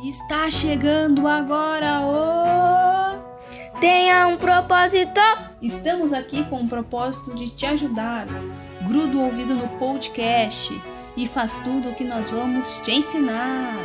Está chegando agora o. Tenha um propósito! Estamos aqui com o propósito de te ajudar. Gruda o ouvido no podcast e faz tudo o que nós vamos te ensinar.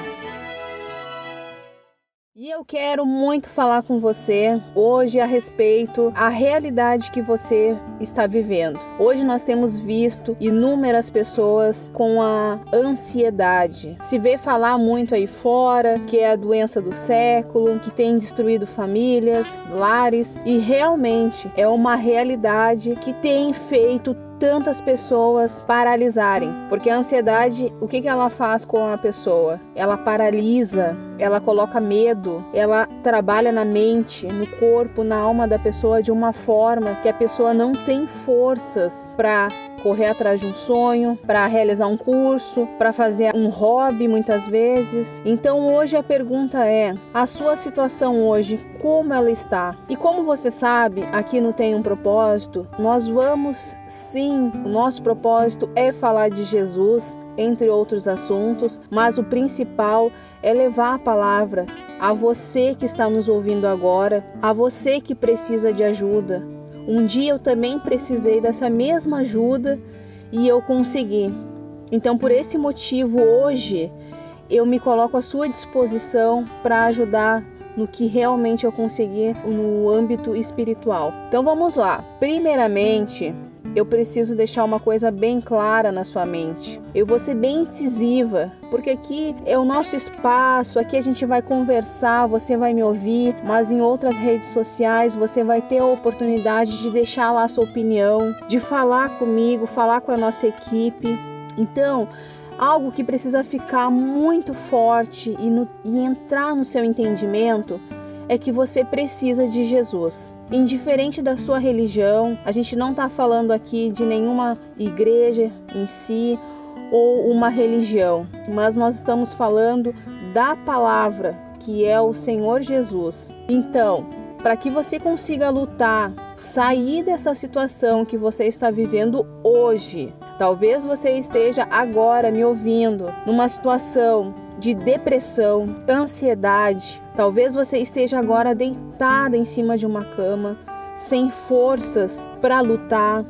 E eu quero muito falar com você hoje a respeito a realidade que você está vivendo. Hoje nós temos visto inúmeras pessoas com a ansiedade. Se vê falar muito aí fora que é a doença do século, que tem destruído famílias, lares e realmente é uma realidade que tem feito tantas pessoas paralisarem, porque a ansiedade, o que, ela faz com a pessoa? Ela paralisa, ela coloca medo, ela trabalha na mente, no corpo, na alma da pessoa de uma forma que a pessoa não tem forças para correr atrás de um sonho, para realizar um curso, para fazer um hobby muitas vezes. Então hoje a pergunta é: a sua situação hoje, como ela está? E como você sabe, aqui não tem um propósito, nós vamos sim, o nosso propósito é falar de Jesus, entre outros assuntos, mas o principal é levar a palavra a você que está nos ouvindo agora, a você que precisa de ajuda, um dia eu também precisei dessa mesma ajuda e eu consegui. Então, por esse motivo, hoje eu me coloco à sua disposição para ajudar no que realmente eu consegui no âmbito espiritual. Então vamos lá. Primeiramente, eu preciso deixar uma coisa bem clara na sua mente. Eu vou ser bem incisiva, porque aqui é o nosso espaço, aqui a gente vai conversar, você vai me ouvir, mas em outras redes sociais você vai ter a oportunidade de deixar lá a sua opinião, de falar comigo, falar com a nossa equipe. Então, algo que precisa ficar muito forte e, no, e entrar no seu entendimento é que você precisa de Jesus. Indiferente da sua religião, a gente não está falando aqui de nenhuma igreja em si ou uma religião, mas nós estamos falando da palavra que é o Senhor Jesus. Então, para que você consiga lutar, sair dessa situação que você está vivendo hoje, talvez você esteja agora me ouvindo numa situação de depressão, ansiedade. Talvez você esteja agora deitada em cima de uma cama, sem forças para lutar,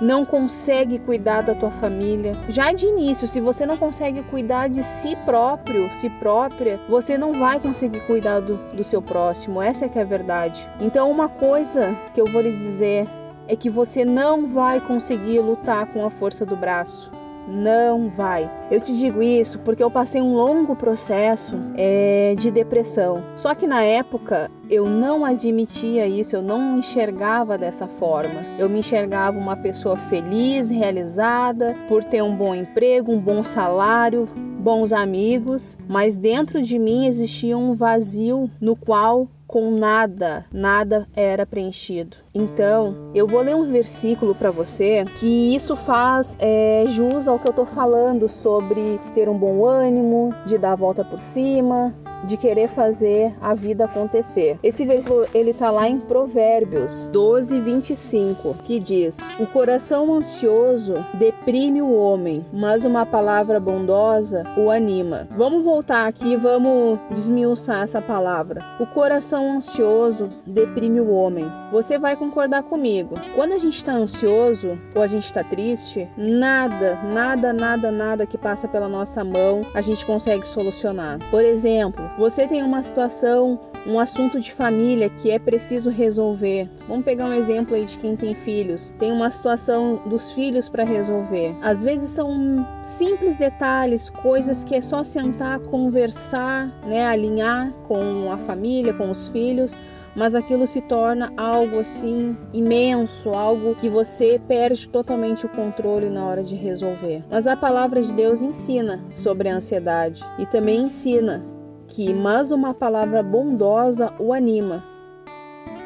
não consegue cuidar da tua família. Já de início, se você não consegue cuidar de si próprio, si própria, você não vai conseguir cuidar do, do seu próximo. Essa é que é a verdade. Então, uma coisa que eu vou lhe dizer é que você não vai conseguir lutar com a força do braço não vai. Eu te digo isso porque eu passei um longo processo é, de depressão. Só que na época eu não admitia isso, eu não enxergava dessa forma. Eu me enxergava uma pessoa feliz, realizada, por ter um bom emprego, um bom salário, bons amigos, mas dentro de mim existia um vazio no qual com nada, nada era preenchido. Então, eu vou ler um versículo para você que isso faz é, jus ao que eu tô falando sobre ter um bom ânimo, de dar a volta por cima, de querer fazer a vida acontecer. Esse versículo ele tá lá em Provérbios 12, 25, que diz: O coração ansioso deprime o homem, mas uma palavra bondosa o anima. Vamos voltar aqui, vamos desmiuçar essa palavra. O coração ansioso deprime o homem. Você vai concordar comigo. Quando a gente está ansioso ou a gente está triste, nada, nada, nada, nada que passa pela nossa mão a gente consegue solucionar. Por exemplo, você tem uma situação, um assunto de família que é preciso resolver. Vamos pegar um exemplo aí de quem tem filhos. Tem uma situação dos filhos para resolver. Às vezes são simples detalhes, coisas que é só sentar, conversar, né, alinhar com a família, com os filhos mas aquilo se torna algo assim imenso, algo que você perde totalmente o controle na hora de resolver. Mas a palavra de Deus ensina sobre a ansiedade e também ensina que mas uma palavra bondosa o anima.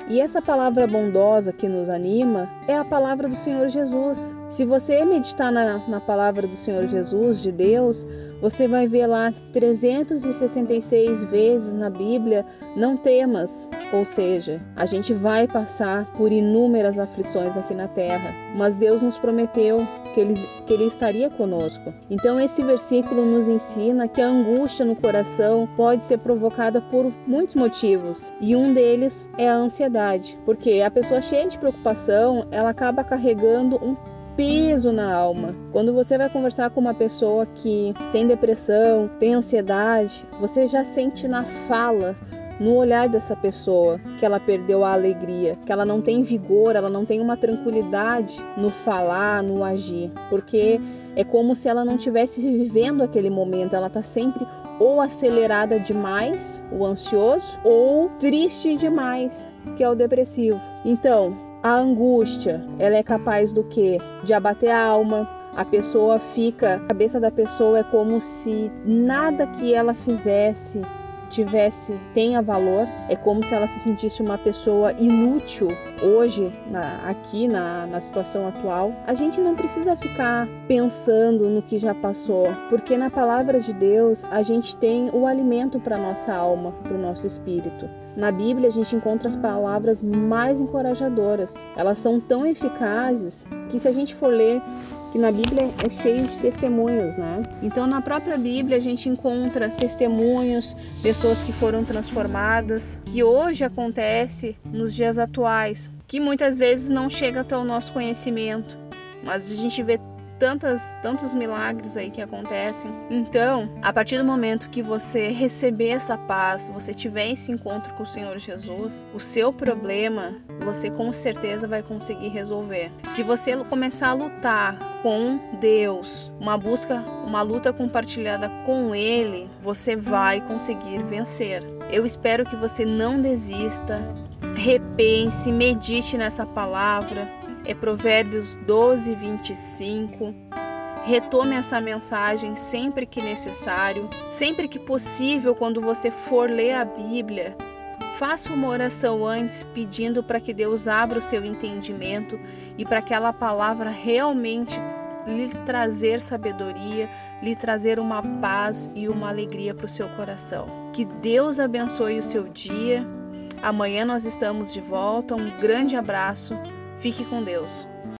E essa palavra bondosa que nos anima é a palavra do Senhor Jesus. Se você meditar na, na palavra do Senhor Jesus, de Deus, você vai ver lá 366 vezes na Bíblia: não temas. Ou seja, a gente vai passar por inúmeras aflições aqui na terra, mas Deus nos prometeu que ele, que ele estaria conosco. Então, esse versículo nos ensina que a angústia no coração pode ser provocada por muitos motivos, e um deles é a ansiedade, porque a pessoa cheia de preocupação ela acaba carregando um peso na alma. Quando você vai conversar com uma pessoa que tem depressão, tem ansiedade, você já sente na fala no olhar dessa pessoa que ela perdeu a alegria, que ela não tem vigor, ela não tem uma tranquilidade no falar, no agir, porque é como se ela não estivesse vivendo aquele momento, ela está sempre ou acelerada demais, o ansioso, ou triste demais, que é o depressivo. Então, a angústia, ela é capaz do que? De abater a alma. A pessoa fica, a cabeça da pessoa é como se nada que ela fizesse tivesse tenha valor, é como se ela se sentisse uma pessoa inútil hoje, na, aqui na, na situação atual. A gente não precisa ficar pensando no que já passou, porque na palavra de Deus a gente tem o alimento para nossa alma, para o nosso espírito. Na Bíblia a gente encontra as palavras mais encorajadoras. Elas são tão eficazes que se a gente for ler que na Bíblia é cheio de testemunhos, né? Então na própria Bíblia a gente encontra testemunhos, pessoas que foram transformadas, que hoje acontece nos dias atuais, que muitas vezes não chega até o nosso conhecimento, mas a gente vê tantas, tantos milagres aí que acontecem. Então, a partir do momento que você receber essa paz, você tiver esse encontro com o Senhor Jesus, o seu problema você com certeza vai conseguir resolver. Se você começar a lutar com Deus, uma busca, uma luta compartilhada com Ele, você vai conseguir vencer. Eu espero que você não desista, repense, medite nessa palavra, é Provérbios 12, 25. Retome essa mensagem sempre que necessário, sempre que possível, quando você for ler a Bíblia. Faça uma oração antes pedindo para que Deus abra o seu entendimento e para aquela palavra realmente lhe trazer sabedoria, lhe trazer uma paz e uma alegria para o seu coração. Que Deus abençoe o seu dia. Amanhã nós estamos de volta. Um grande abraço Fique com Deus.